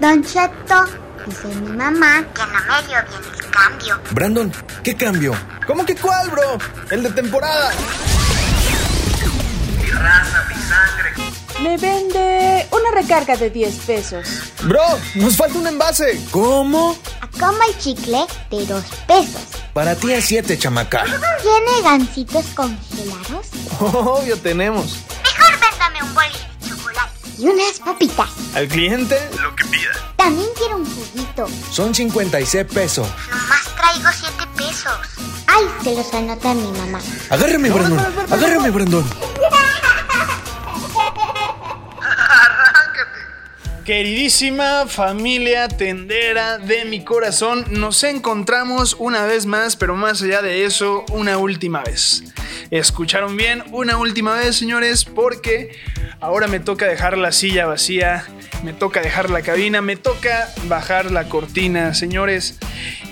Don Cheto, dice mi mamá que no me dio bien el cambio. Brandon, ¿qué cambio? ¿Cómo que cuál, bro? El de temporada. Mi raza, mi sangre. Me vende una recarga de 10 pesos. Bro, nos falta un envase. ¿Cómo? Como el chicle de 2 pesos. Para ti a 7, chamaca. ¿Tiene gancitos congelados? Obvio tenemos. Y unas papitas. Al cliente, Lo que pida. También quiero un juguito. Son 56 pesos. Nomás traigo 7 pesos. Ay, se los anota mi mamá. Agárrame, Brandon. Agárrame, Brandon. Queridísima familia tendera de mi corazón, nos encontramos una vez más, pero más allá de eso, una última vez. ¿Escucharon bien? Una última vez, señores, porque ahora me toca dejar la silla vacía, me toca dejar la cabina, me toca bajar la cortina, señores.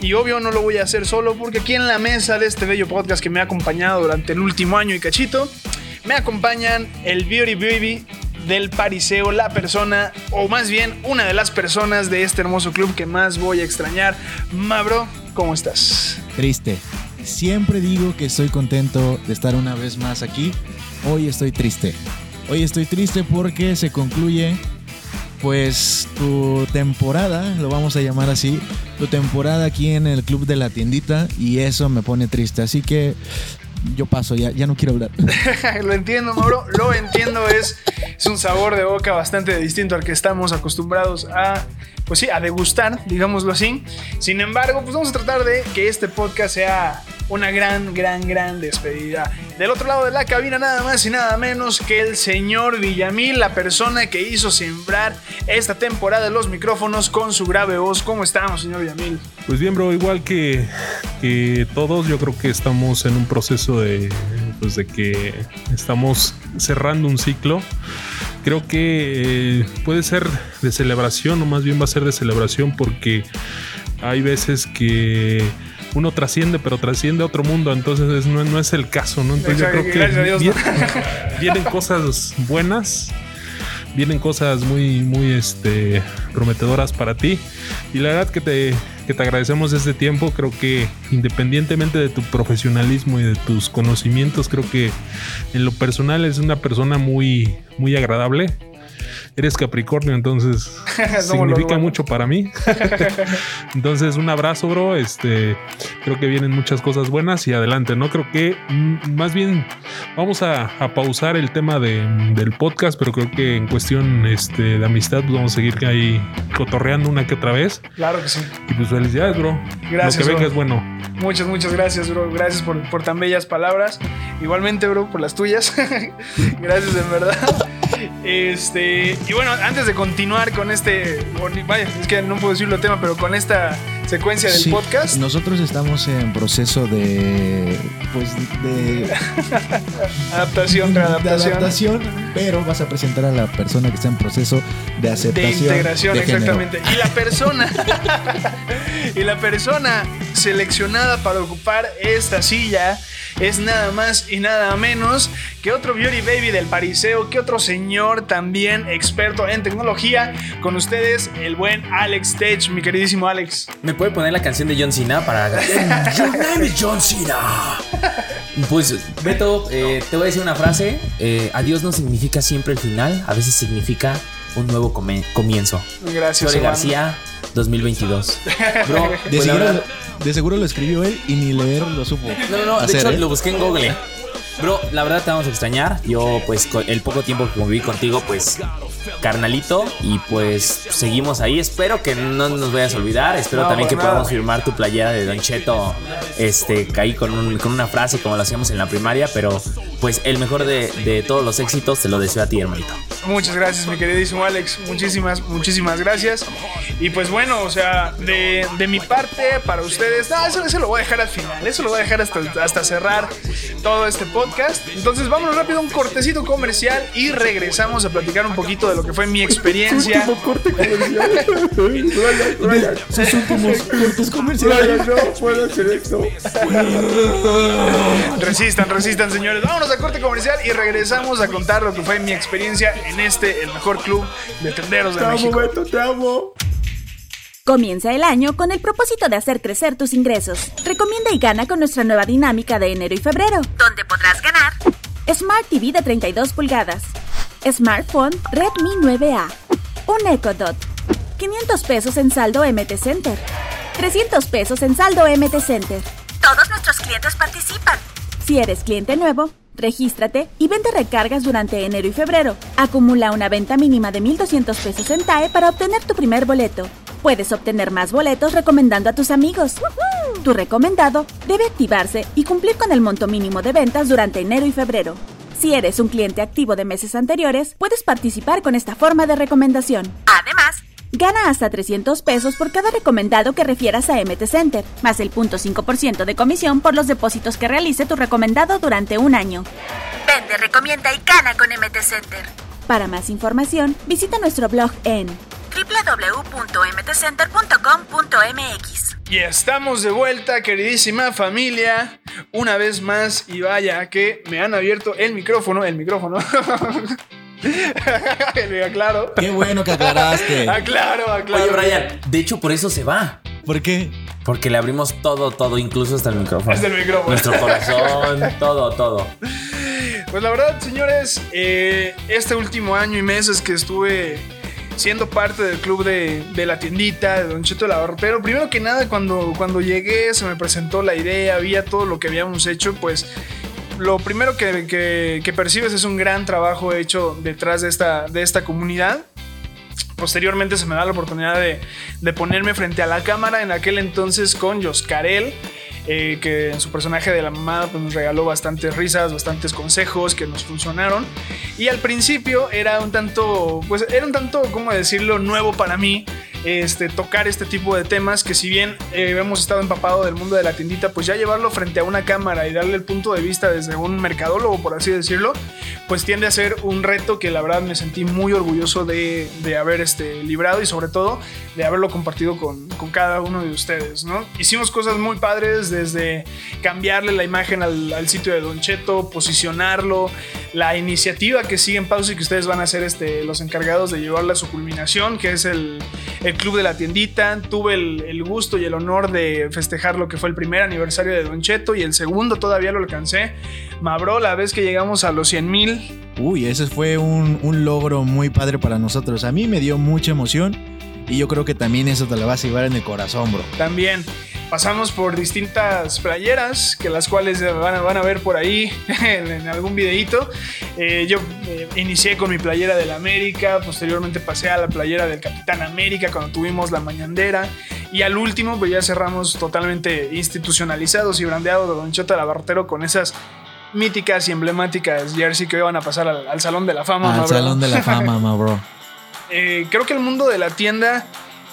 Y obvio no lo voy a hacer solo, porque aquí en la mesa de este bello podcast que me ha acompañado durante el último año y cachito, me acompañan el Beauty Baby del Pariseo, la persona, o más bien una de las personas de este hermoso club que más voy a extrañar. Mabro, ¿cómo estás? Triste. Siempre digo que estoy contento de estar una vez más aquí. Hoy estoy triste. Hoy estoy triste porque se concluye pues tu temporada, lo vamos a llamar así, tu temporada aquí en el club de la tiendita y eso me pone triste. Así que yo paso, ya, ya no quiero hablar. lo entiendo, Mauro, lo entiendo, es, es un sabor de boca bastante distinto al que estamos acostumbrados a, pues sí, a degustar, digámoslo así. Sin embargo, pues vamos a tratar de que este podcast sea una gran, gran, gran despedida. Del otro lado de la cabina, nada más y nada menos que el señor Villamil, la persona que hizo sembrar esta temporada los micrófonos con su grave voz. ¿Cómo estamos, señor Villamil? Pues bien, bro, igual que, que todos, yo creo que estamos en un proceso de, pues de que estamos cerrando un ciclo. Creo que eh, puede ser de celebración, o más bien va a ser de celebración, porque hay veces que uno trasciende, pero trasciende a otro mundo, entonces no, no es el caso, ¿no? Entonces yo creo que vienen, vienen cosas buenas, vienen cosas muy, muy este, prometedoras para ti. Y la verdad que te, que te agradecemos este tiempo. Creo que independientemente de tu profesionalismo y de tus conocimientos, creo que en lo personal es una persona muy, muy agradable. Eres Capricornio, entonces significa mucho para mí. entonces, un abrazo, bro. Este, creo que vienen muchas cosas buenas y adelante, ¿no? Creo que mm, más bien vamos a, a pausar el tema de- del podcast, pero creo que en cuestión este, de amistad, pues vamos a seguir ahí cotorreando una que otra vez. Claro que sí. Y pues felicidades, bro. Gracias, Lo que venga bro. es bueno. Muchas, muchas gracias, bro. Gracias por, por tan bellas palabras. Igualmente, bro, por las tuyas. gracias, en verdad. Este, y bueno, antes de continuar con este, vaya, es que no puedo decirlo el tema, pero con esta secuencia del Sí, podcast, Nosotros estamos en proceso de pues de, adaptación, de readaptación, adaptación, pero vas a presentar a la persona que está en proceso de de aceptación integración, de género. exactamente. Y la persona, y la persona seleccionada para ocupar esta silla es nada más y nada menos que otro beauty baby del pariseo, que otro señor también experto en tecnología. Con ustedes, el buen Alex Tech, mi queridísimo Alex. ¿Me puede poner la canción de John Cena para... Your name is John Cena. Pues, Beto, eh, te voy a decir una frase. Eh, adiós no significa siempre el final, a veces significa un nuevo come- comienzo. Gracias. Hermano. García, 2022. Bro, De, pues, seguro, verdad- de seguro lo escribió él y ni leer lo supo. No, no, no, de hecho ¿eh? lo busqué en Google. Bro, la verdad te vamos a extrañar. Yo, pues, el poco tiempo que conviví contigo, pues, carnalito. Y pues, seguimos ahí. Espero que no nos vayas a olvidar. Espero No, también que nada. podamos firmar tu playera de Don Cheto. Este, caí con, un- con una frase como lo hacíamos en la primaria. Pero, pues, el mejor de, de todos los éxitos te lo deseo a ti, hermanito. Muchas gracias, mi queridísimo Alex. Muchísimas, muchísimas gracias. Y pues bueno, o sea, de, de mi parte, para ustedes, no, eso, eso lo voy a dejar al final. Eso lo voy a dejar hasta, hasta cerrar todo este podcast. Entonces, vámonos rápido a un cortecito comercial y regresamos a platicar un poquito de lo que fue mi experiencia. corte comercial. Sus últimos cortes comerciales. no puedo hacer esto. Resistan, resistan, señores. Vámonos a corte comercial y regresamos a contar lo que fue mi experiencia en este, el mejor club de tenderos de México. Beto, te amo. Comienza el año con el propósito de hacer crecer tus ingresos. Recomienda y gana con nuestra nueva dinámica de enero y febrero, donde podrás ganar Smart TV de 32 pulgadas, Smartphone Redmi 9A, un Echo Dot, 500 pesos en saldo MT Center, 300 pesos en saldo MT Center. Todos nuestros clientes participan. Si eres cliente nuevo, regístrate y vende recargas durante enero y febrero. Acumula una venta mínima de 1.200 pesos en TAE para obtener tu primer boleto. Puedes obtener más boletos recomendando a tus amigos. Tu recomendado debe activarse y cumplir con el monto mínimo de ventas durante enero y febrero. Si eres un cliente activo de meses anteriores, puedes participar con esta forma de recomendación. Además, gana hasta 300 pesos por cada recomendado que refieras a MT Center, más el 0.5% de comisión por los depósitos que realice tu recomendado durante un año. Vende, recomienda y gana con MT Center. Para más información, visita nuestro blog en www.mtcenter.com.mx. Y estamos de vuelta, queridísima familia. Una vez más, y vaya que me han abierto el micrófono, el micrófono. aclaro. Qué bueno que aclaraste. Aclaro, aclaro. Oye, Brian, de hecho por eso se va. ¿Por qué? Porque le abrimos todo, todo, incluso hasta el micrófono. Hasta el micrófono. Nuestro corazón, todo, todo. Pues la verdad, señores, eh, este último año y meses que estuve siendo parte del club de, de la tiendita, de Don Cheto Pero primero que nada, cuando, cuando llegué, se me presentó la idea, había todo lo que habíamos hecho, pues lo primero que, que- percibes es un gran trabajo hecho detrás de esta, de esta comunidad. Posteriormente se me da la oportunidad de, de ponerme frente a la cámara en aquel entonces con Joscarel, eh, que en su personaje de la mamada pues, nos regaló bastantes risas, bastantes consejos que nos funcionaron. Y al principio era un tanto, pues era un tanto, ¿cómo decirlo?, nuevo para mí. Este, tocar este tipo de temas que si bien eh, hemos estado empapado del mundo de la tiendita, pues ya llevarlo frente a una cámara y darle el punto de vista desde un mercadólogo, por así decirlo, pues tiende a ser un reto que la verdad me sentí muy orgulloso de, de haber este, librado y sobre todo de haberlo compartido con, con cada uno de ustedes, ¿no? Hicimos cosas muy padres desde cambiarle la imagen al, sitio de Don Cheto, posicionarlo, la iniciativa que sigue en pausa y que ustedes van a ser este, los encargados de llevarla a su culminación, que es el Club de la Tiendita. Tuve el, el gusto y el honor de festejar lo que fue el primer aniversario de Don Cheto y el segundo todavía lo alcancé. Mabró la vez que llegamos a los 100 mil. Uy, ese fue un, un logro muy padre para nosotros. A mí me dio mucha emoción y yo creo que también eso te lo vas a llevar en el corazón, bro. También pasamos por distintas playeras, que las cuales van a, van a ver por ahí en, en algún videíto. Eh, yo eh, inicié con mi playera del América, posteriormente pasé a la playera del Capitán América cuando tuvimos la mañandera. Y al último, pues ya cerramos totalmente institucionalizados y brandeados de Don Chota Labartero con esas míticas y emblemáticas jersey que hoy van a pasar al, al Salón de la Fama. Al. Salón de la Fama, ma bro. Eh, creo que el mundo de la tienda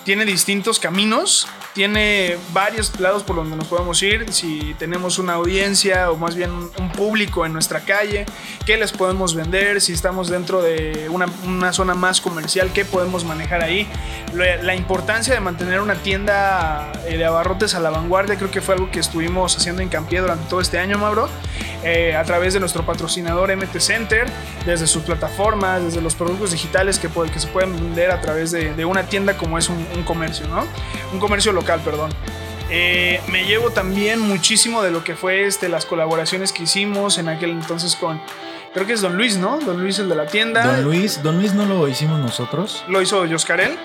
tiene distintos caminos, tiene varios lados por donde nos podemos ir. Si tenemos una audiencia o más bien un público en nuestra calle, ¿qué les podemos vender? Si estamos dentro de una, una zona más comercial, ¿qué podemos manejar ahí? La, importancia de mantener una tienda eh, de abarrotes a la vanguardia creo que fue algo que estuvimos haciendo hincapié durante todo este año, Mauro. Eh, a través de nuestro patrocinador MT Center, desde sus plataformas, desde los productos digitales que, que se pueden vender a través de, de una tienda como es un, un comercio, ¿no? Un comercio local, perdón. Eh, me llevo también muchísimo de lo que fue este, las colaboraciones que hicimos en aquel entonces con, creo que es Don Luis, ¿no? Don Luis el de la tienda. Don Luis, Don Luis no lo hicimos nosotros. Lo hizo Joscarel.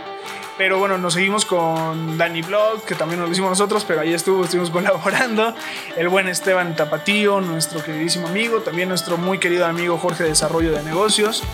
Pero bueno, nos seguimos con Danny Blog, que también nos lo hicimos nosotros, pero ahí estuvo, estuvimos colaborando. El buen Esteban Tapatío, nuestro queridísimo amigo, también nuestro muy querido amigo Jorge de Desarrollo de Negocios.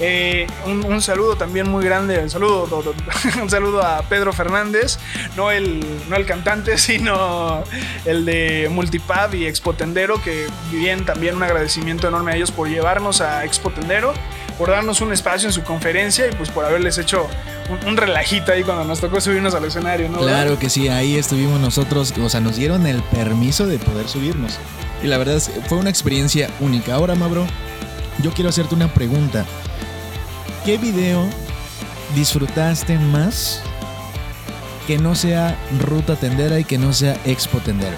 Eh, un, un saludo también muy grande, un saludo, do- do- un saludo a Pedro Fernández, no el, no el cantante, sino el de Multipad y Expo Tendero, que bien también un agradecimiento enorme a ellos por llevarnos a Expo Tendero, por darnos un espacio en su conferencia y pues por haberles hecho un, un relajito ahí cuando nos tocó subirnos al escenario, ¿no? Claro que sí, ahí estuvimos nosotros, o sea, nos dieron el permiso de poder subirnos. Y la verdad fue una experiencia única. Ahora, Mabro, yo quiero hacerte una pregunta. ¿Qué video disfrutaste más que no sea Ruta Tendera y que no sea Expo Tendero?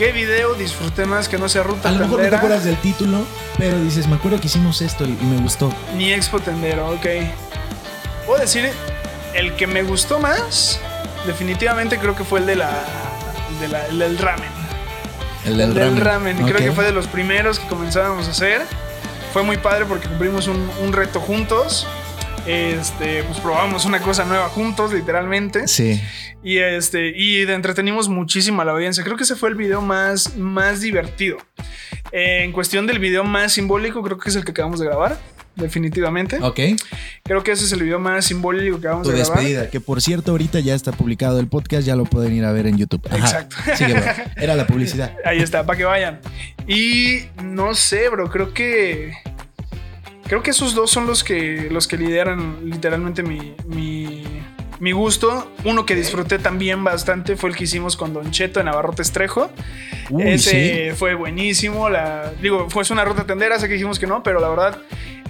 ¿Qué video disfruté más que no sea Ruta A lo mejor no te acuerdas del título, pero dices, me acuerdo que hicimos esto y me gustó. ni Expo Tendero? Ok. Puedo decir el que me gustó más, definitivamente creo que fue el de la, de la- el del ramen. El del ramen. Creo que fue de los primeros que comenzábamos a hacer. Fue muy padre porque cumplimos un, un reto juntos. Este, pues probamos una cosa nueva juntos, literalmente. Sí. Y este, y entretenimos muchísimo a la audiencia. Creo que ese fue el video más, más divertido. Eh, en cuestión del video más simbólico, creo que es el que acabamos de grabar. Definitivamente. Ok. Creo que ese es el video más simbólico que acabamos Tu de grabar. despedida, que por cierto ahorita ya está publicado el podcast, ya lo pueden ir a ver en YouTube. Ajá. Exacto. Sigue, bro. Era la publicidad. Ahí está, para que vayan. Y no sé, bro, creo que. Creo que esos dos son los que, los que lideran literalmente mi, mi, mi gusto. Uno que disfruté también bastante fue el que hicimos con Don Cheto en Navarrote Estrejo. Uy, Ese fue buenísimo. La, digo, fue una ruta tendera, sé que dijimos que no, pero la verdad,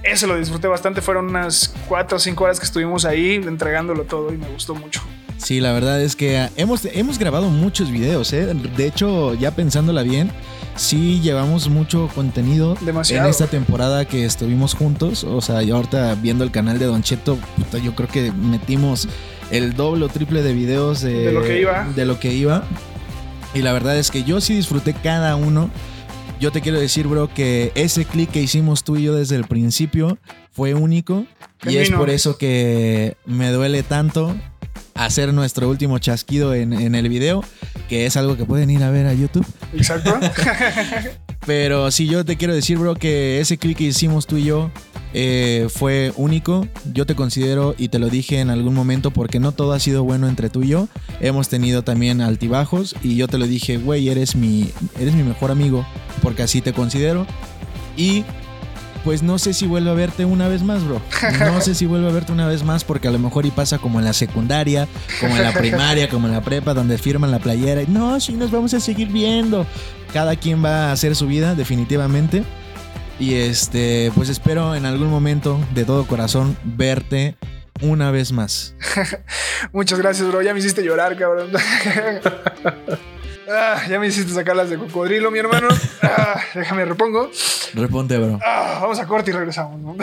ese lo disfruté bastante. Fueron unas 4 o 5 horas que estuvimos ahí entregándolo todo y me gustó mucho. Sí, la verdad es que ah, hemos, hemos grabado muchos videos, ¿eh? De hecho, ya pensándola bien, sí llevamos mucho contenido Demasiado. en esta temporada que estuvimos juntos. O sea, yo ahorita viendo el canal de Don Cheto, puta, yo creo que metimos el doble o triple de videos de, De lo que iba. de lo que iba. Y la verdad es que yo sí disfruté cada uno. Yo te quiero decir, bro, que ese clic que hicimos tú y yo desde el principio fue único. Y es por eso que me duele tanto hacer nuestro último chasquido en, en el video, que es algo que pueden ir a ver a YouTube. Exacto. Pero sí, yo te quiero decir, bro, que ese clic que hicimos tú y yo eh, fue único. Yo te considero, y te lo dije en algún momento, porque no todo ha sido bueno entre tú y yo. Hemos tenido también altibajos, y yo te lo dije, güey, eres mi, eres mi mejor amigo, porque así te considero. Y pues no sé si vuelvo a verte una vez más, bro. No sé si vuelvo a verte una vez más porque a lo mejor y pasa como en la secundaria, como en la primaria, como en la prepa, donde firman la playera y no, sí nos vamos a seguir viendo. Cada quien va a hacer su vida, definitivamente. Y este, pues espero en algún momento de todo corazón verte una vez más. Muchas gracias, bro. Ya me hiciste llorar, cabrón. Ah, ya me hiciste sacarlas de cocodrilo, mi hermano. Ah, déjame repongo. Reponte, bro. Ah, vamos a corte y regresamos. ¿no?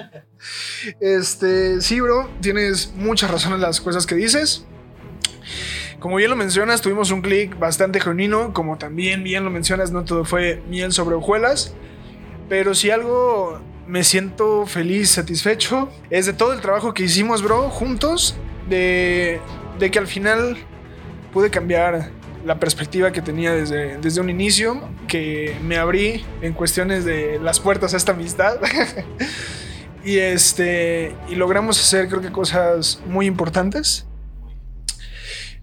este, sí, bro, tienes muchas razones en las cosas que dices. Como bien lo mencionas, tuvimos un clic bastante genuino. Como también bien lo mencionas, no todo fue miel sobre hojuelas. Pero si algo me siento feliz, satisfecho, es de todo el trabajo que hicimos, bro, juntos. De, de que al final pude cambiar la perspectiva que tenía desde, desde un inicio, que me abrí en cuestiones de las puertas a esta amistad. y este y logramos hacer creo que cosas muy importantes.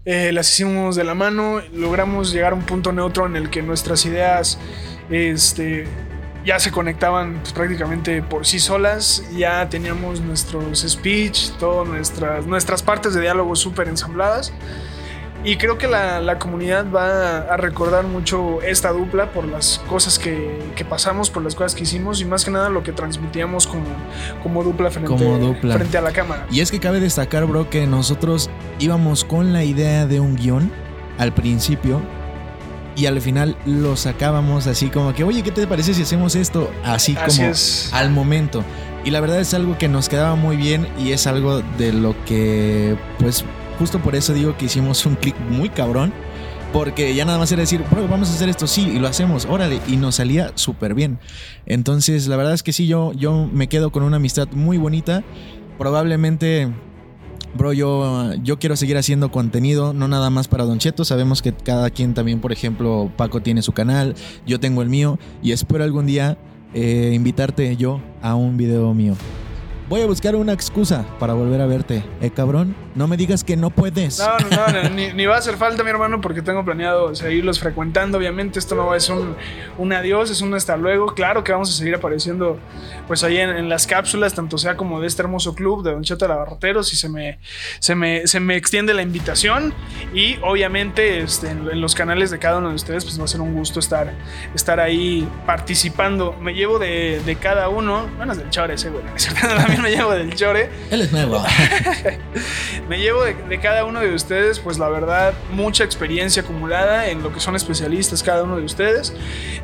Eh, las hicimos de la mano, logramos llegar a un punto neutro en el que nuestras ideas este, ya se conectaban pues, prácticamente por sí solas, ya teníamos nuestros speech, todas nuestras, nuestras partes de diálogo súper ensambladas. Y creo que la, la comunidad va a recordar mucho esta dupla por las cosas que, que pasamos, por las cosas que hicimos y más que nada lo que transmitíamos como, como dupla frente, Como dupla. frente a la cámara. Y es que cabe destacar, bro, que nosotros íbamos con la idea de un guion al principio y al final lo sacábamos así como que, oye, ¿qué te parece si hacemos esto? Así, Así como es. al momento. Y la verdad es algo que nos quedaba muy bien y es algo de lo que, pues, justo por eso digo que hicimos un clic muy cabrón. Porque ya nada más era decir, bro, vamos a hacer esto, sí, y lo hacemos, órale, y nos salía súper bien. Entonces, la verdad es que sí, yo, yo me quedo con una amistad muy bonita. Probablemente, bro, yo, yo quiero seguir haciendo contenido, no nada más para Don Cheto. Sabemos que cada quien también, por ejemplo, Paco tiene su canal, yo tengo el mío, y espero algún día eh, invitarte yo a un video mío. Voy a buscar una excusa para volver a verte. Eh, cabrón, no me digas que no puedes. No, no, no, ni, ni va a hacer falta, mi hermano, porque tengo planeado seguirlos frecuentando. Obviamente, esto no va a ser un, un adiós, es un hasta luego. Claro que vamos a seguir apareciendo, pues ahí en, las cápsulas, tanto sea como de este hermoso club de Don Cheto Lavarroteros, si se me, se me, se me extiende la invitación. Y obviamente, este, en, en los canales de cada uno de ustedes, pues va a ser un gusto estar, estar ahí participando. Me llevo de, de cada uno, bueno, es del chore ese, güey. También me llevo del chore. Él es nuevo. Me llevo de, de cada uno de ustedes, pues la verdad, mucha experiencia acumulada en lo que son especialistas cada uno de ustedes.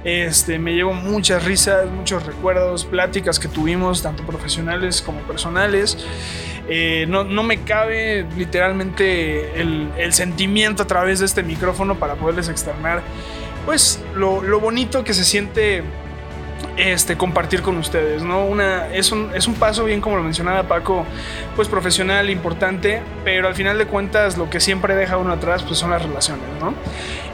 Este, me llevo muchas risas, muchos recuerdos, pláticas que tuvimos, tanto profesionales como personales. Eh, no, no me cabe literalmente el, el sentimiento a través de este micrófono para poderles externar pues lo, lo bonito que se siente este, compartir con ustedes, ¿no? Una, es, un, es un paso, bien como lo mencionaba Paco, pues profesional, importante, pero al final de cuentas lo que siempre deja uno atrás pues son las relaciones, ¿no?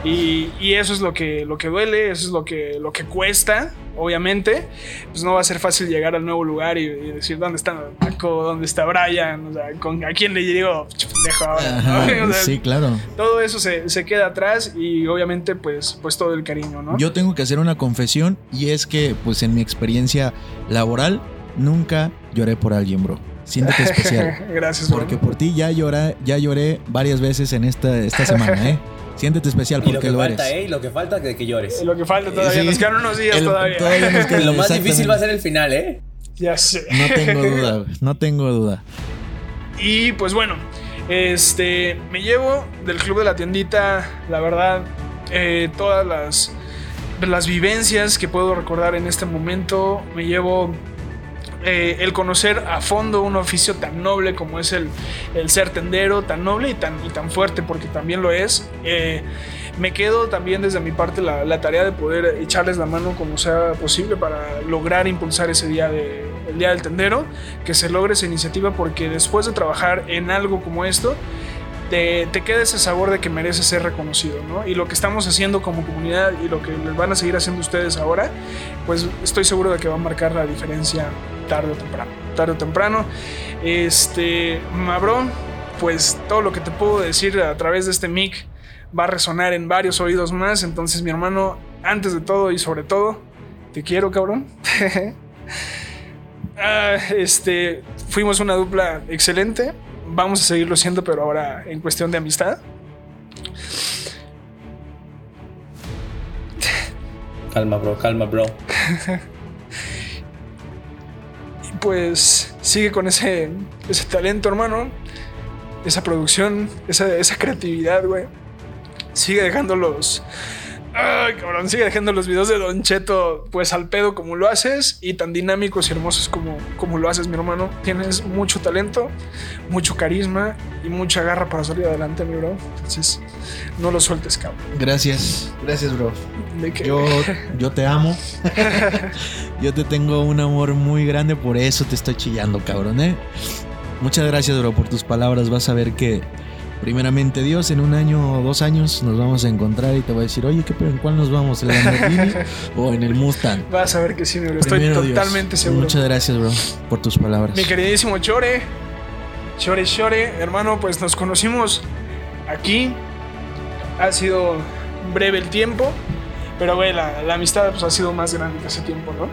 Y, y eso es lo que, lo que duele, eso es lo que, lo que cuesta, obviamente, pues no va a ser fácil llegar al nuevo lugar y, y decir dónde está Paco, dónde está Brian, o sea, con, a quién le digo, pendejo ahora, ¿no? Ajá, O sea, sí, claro. todo eso se, se queda atrás y obviamente pues, pues todo el cariño, ¿no? Yo tengo que hacer una confesión y es que, pues en mi experiencia laboral, nunca lloré por alguien, bro. Siéntete especial. Gracias, bro. Porque por ti ya lloré, ya lloré varias veces en esta, esta semana, ¿eh? Siéntete especial Y lo porque que lo, falta, eres. ¿eh? Y lo que falta es que llores. Lo que falta todavía, Sí. nos quedan unos días El- todavía. todavía nos queda- Lo más difícil va a ser el final, ¿eh? ya sé. No tengo duda, güey, no tengo duda. Y pues bueno, este, me llevo del club de la tiendita, la verdad, eh, todas las, las vivencias que puedo recordar en este momento. Me llevo eh, el conocer a fondo un oficio tan noble como es el, el ser tendero, tan noble y tan, y tan fuerte, porque también lo es. Eh, me quedo también desde mi parte la, la tarea de poder echarles la mano como sea posible para lograr impulsar ese día de, el día del tendero, que se logre esa iniciativa, porque después de trabajar en algo como esto, te, queda ese sabor de que merece ser reconocido, ¿no? Y lo que estamos haciendo como comunidad y lo que les van a seguir haciendo ustedes ahora, pues estoy seguro de que va a marcar la diferencia tarde o temprano. Tarde o temprano. Este, Mabro, pues todo lo que te puedo decir a través de este mic va a resonar en varios oídos más. Entonces, mi hermano, antes de todo y sobre todo, te quiero, cabrón. Ah, este, fuimos una dupla excelente. Vamos a seguirlo siendo, pero ahora en cuestión de amistad. Calma, bro, calma, bro. Y pues sigue con ese, ese talento, hermano. Esa producción, esa, esa creatividad, güey. Sigue dejando los. Ay, cabrón, sigue dejando los videos de Don Cheto, pues al pedo como lo haces y tan dinámicos y hermosos como, como lo haces, mi hermano. Tienes mucho talento, mucho carisma y mucha garra para salir adelante, mi bro. Entonces, no lo sueltes, cabrón. Gracias, gracias, bro. De Yo, yo te amo. yo te tengo un amor muy grande, por eso te estoy chillando, cabrón, ¿eh? Muchas gracias, bro, por tus palabras. Vas a ver que, primeramente, Dios, en un año o dos años nos vamos a encontrar y te voy a decir, oye, ¿qué, pero ¿en cuál nos vamos? ¿En el Lamborghini o en el Mustang? Vas a ver que sí. Estoy Dios. totalmente seguro. Muchas gracias, bro, por tus palabras. Mi queridísimo Chore, Chore Chore, hermano, pues nos conocimos aquí. Ha sido breve el tiempo, pero güey, la, la amistad pues, ha sido más grande que hace tiempo, ¿no?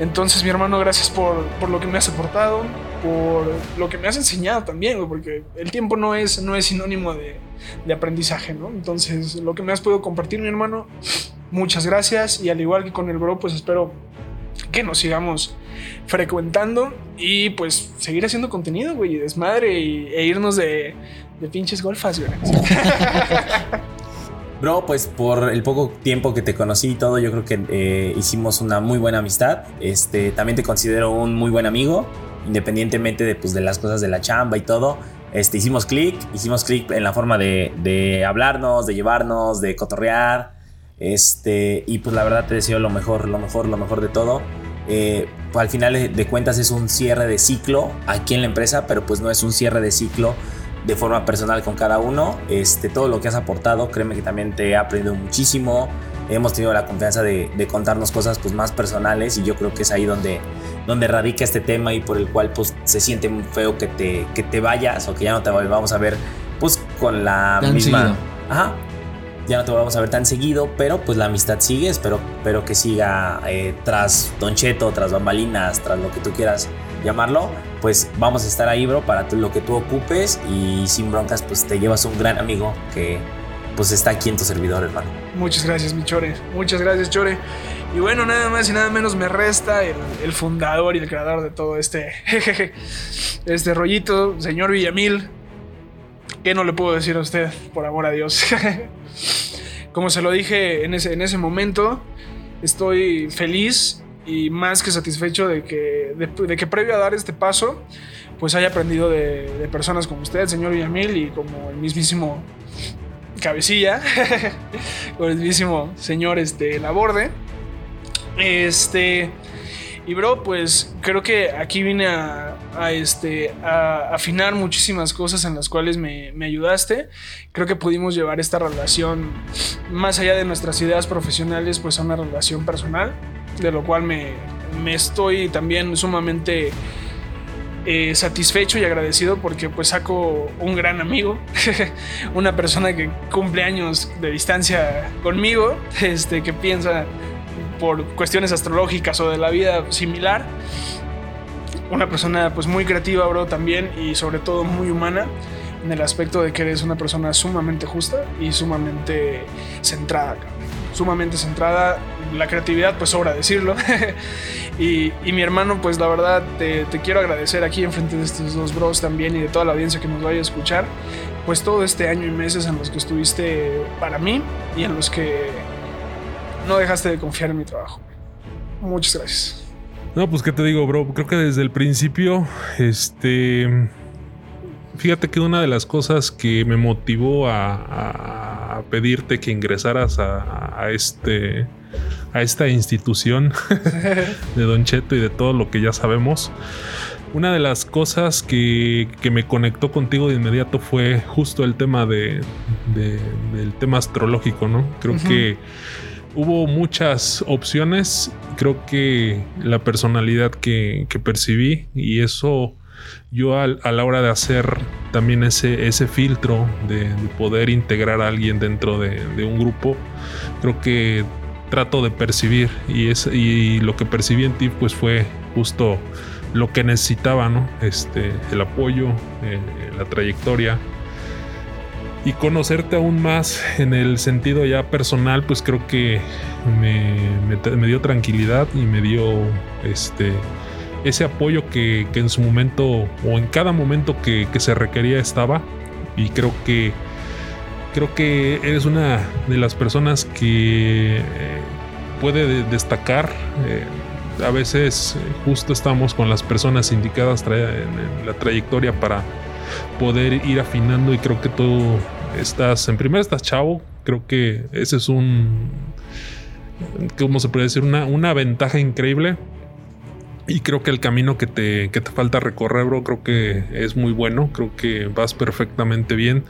Entonces, mi hermano, gracias por, por lo que me has aportado, por lo que me has enseñado también, güey, porque el tiempo no es, no es sinónimo de, de aprendizaje, ¿no? Entonces, lo que me has podido compartir, mi hermano, muchas gracias. Y al igual que con el bro, pues espero que nos sigamos frecuentando y pues seguir haciendo contenido, güey, desmadre y, e irnos de, de pinches golfas, güey. Bro, pues por el poco tiempo que te conocí y todo, yo creo que eh, hicimos una muy buena amistad. Este, también te considero un muy buen amigo, independientemente de, pues, de las cosas de la chamba y todo. Este, hicimos clic, hicimos clic en la forma de, de hablarnos, de llevarnos, de cotorrear. Este, y pues la verdad te deseo lo mejor, lo mejor, lo mejor de todo. Eh, al final de- de cuentas es un cierre de ciclo aquí en la empresa, pero pues no es un cierre de ciclo de forma personal con cada uno. Este, todo lo que has aportado, créeme que también te he aprendido muchísimo. Hemos tenido la confianza de, de contarnos cosas pues, más personales y yo creo que es ahí donde, donde radica este tema y por el cual pues, se siente muy feo que te, que te vayas o que ya no te vamos a ver pues con la Tan misma... seguido. Ajá. Ya no te vamos a ver tan seguido, pero pues la amistad sigue. Espero, espero que siga eh, tras Don Cheto, tras bambalinas, tras lo que tú quieras llamarlo. Pues vamos a estar ahí, bro, para lo que tú ocupes. Y sin broncas, pues te llevas un gran amigo que pues está aquí en tu servidor, hermano. Muchas gracias, mi Chore. Muchas gracias, Chore. Y bueno, nada más y nada menos me resta el, fundador y el creador de todo este, este rollito, señor Villamil. ¿Qué no le puedo decir a usted, por amor a Dios? Como se lo dije en ese, en ese momento, estoy feliz y más que satisfecho de que, de, de que previo a dar este paso, pues haya aprendido de, de personas como usted, señor Villamil, y como el mismísimo cabecilla, o el mismísimo señor este, Laborde. Este. Y bro, pues creo que aquí vine a, a, este, a afinar muchísimas cosas en las cuales me, me, ayudaste. Creo que pudimos llevar esta relación más allá de nuestras ideas profesionales, pues a una relación personal, de lo cual me, estoy también sumamente eh, satisfecho y agradecido porque pues saco un gran amigo, una persona que cumple años de distancia conmigo, este, que piensa por cuestiones astrológicas o de la vida similar. Una persona pues muy creativa, bro, también y sobre todo muy humana en el aspecto de que eres una persona sumamente justa y sumamente centrada, sumamente centrada. La creatividad, pues sobra decirlo. y, mi hermano, pues la verdad, te, quiero agradecer aquí enfrente de estos dos bros también y de toda la audiencia que nos vaya a escuchar, pues todo este año y meses en los que estuviste para mí y en los que no dejaste de confiar en mi trabajo. Muchas gracias. No, pues qué te digo, bro. Creo que desde el principio, este. Fíjate que una de las cosas que me motivó a pedirte que ingresaras a, a, este. a esta institución de Don Cheto y de todo lo que ya sabemos. Una de las cosas que, que me conectó contigo de inmediato fue justo el tema de, de del tema astrológico, ¿no? Creo uh -huh. que hubo muchas opciones. Creo que la personalidad que, que percibí y eso yo a, a, la hora de hacer también ese, ese filtro de, de poder integrar a alguien dentro de, de, un grupo, creo que trato de percibir y, es, y lo que percibí en ti pues fue justo lo que necesitaba, ¿no? Este, el apoyo, eh, la trayectoria, y conocerte aún más en el sentido ya personal, pues creo que me, me, me dio tranquilidad y me dio este ese apoyo que, que, en su momento o en cada momento que, que, se requería estaba y creo que creo que eres una de las personas que eh, puede destacar eh, a veces justo estamos con las personas indicadas en, la trayectoria para poder ir afinando y creo que tú estás, en primer estás chavo, creo que ese es un, ¿cómo se puede decir? Una, una ventaja increíble. Y creo que el camino que te, que te falta recorrer, bro, creo que es muy bueno. Creo que vas perfectamente bien.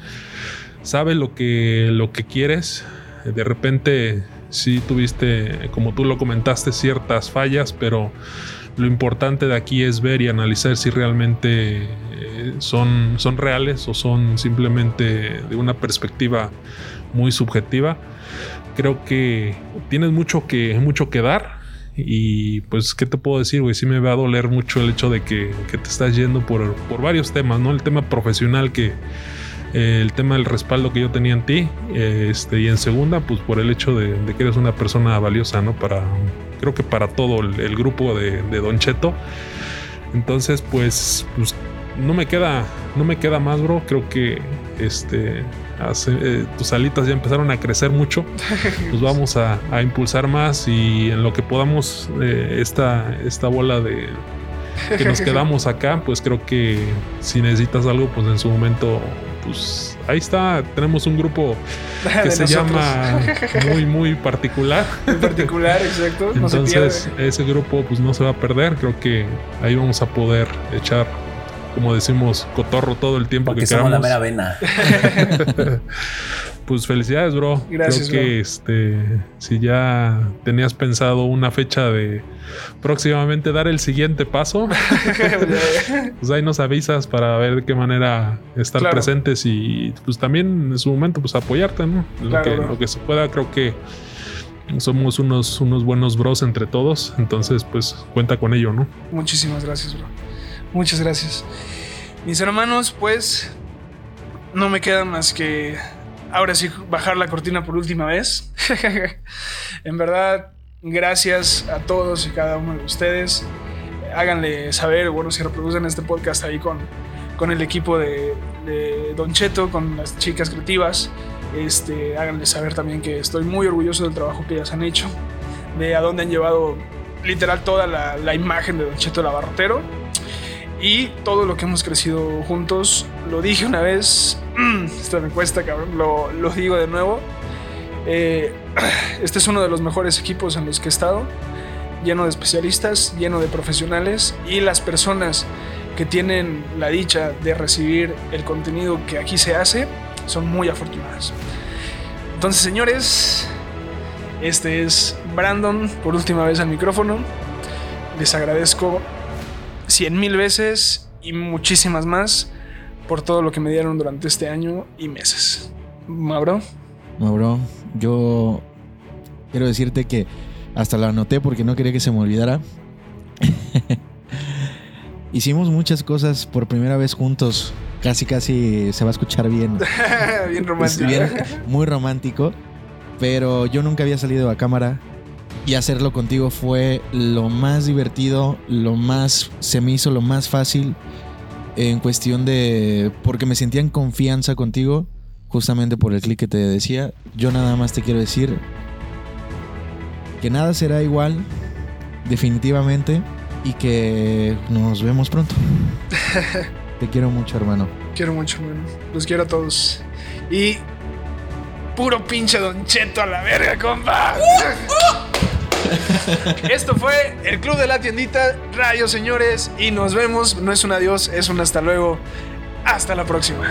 Sabes lo que, lo que quieres. De repente, sí tuviste, como tú lo comentaste, ciertas fallas, pero lo importante de aquí es ver y analizar si realmente eh, son, son reales o son simplemente de una perspectiva muy subjetiva. Creo que tienes mucho que, mucho que dar. Y pues, ¿qué te puedo decir, güey? Sí me va a doler mucho el hecho de que, que te estás yendo por, por, varios temas, ¿no? El tema profesional que... Eh, el tema del respaldo que yo tenía en ti eh, este, y en segunda pues por el hecho de, que eres una persona valiosa no para creo que para todo el, el grupo de, de, Don Cheto entonces pues, pues no me queda no me queda más bro creo que este hace, eh, tus alitas ya empezaron a crecer mucho pues vamos a, a impulsar más y en lo que podamos eh, esta esta bola de que nos quedamos acá pues creo que si necesitas algo pues en su momento pues ahí está. Tenemos un grupo que se nosotros. llama muy muy particular. Muy particular exacto. No entonces ese grupo pues no se va a perder. Creo que ahí vamos a poder echar como decimos, cotorro todo el tiempo Porque que somos queramos. la mera vena. pues felicidades, bro. Gracias, Creo que bro. este si ya tenías pensado una fecha de próximamente dar el siguiente paso, pues ahí nos avisas para ver de qué manera estar Claro. presentes y pues también en su momento pues apoyarte, ¿no? Lo, Claro, que, bro. lo que se pueda, creo que somos unos, unos buenos bros entre todos, entonces pues cuenta con ello, ¿no? Muchísimas gracias, bro. Muchas gracias. Mis hermanos, pues no me queda más que ahora sí bajar la cortina por última vez. en verdad, gracias a todos y cada uno de ustedes. Háganle saber, bueno, si reproducen este podcast ahí con, con el equipo de, de Don Cheto, con las chicas creativas. Este, háganle saber también que estoy muy orgulloso del trabajo que ellas han hecho, de a dónde han llevado literal toda la, imagen de Don Cheto el Abarrotero. Y todo lo que hemos crecido juntos. Lo dije una vez, esto me cuesta, cabrón, lo, lo digo de nuevo. Eh, este es uno de los mejores equipos en los que he estado, lleno de especialistas, lleno de profesionales y las personas que tienen la dicha de recibir el contenido que aquí se hace son muy afortunadas. Entonces, señores, este es Brandon por última vez al micrófono. Les agradezco cien mil veces y muchísimas más por todo lo que me dieron durante este año y meses. Mauro. Mauro, yo quiero decirte que hasta lo anoté porque no quería que se me olvidara. Hicimos muchas cosas por primera vez juntos. Casi, casi se va a escuchar bien. bien romántico. Bien, muy romántico. Pero yo nunca había salido a cámara. Y hacerlo contigo fue lo más divertido, lo más. Se me hizo lo más fácil. En cuestión de. Porque me sentía en confianza contigo. Justamente por el clic que te decía. Yo nada más te quiero decir. Que nada será igual. Definitivamente. Y que nos vemos pronto. Te quiero mucho, hermano. Quiero mucho, hermano. Los quiero a todos. Y. Puro pinche Don Cheto a la verga, compa. Esto fue el Club de la Tiendita. Rayos, señores. Y nos vemos. No es un adiós, es un hasta luego. Hasta la próxima.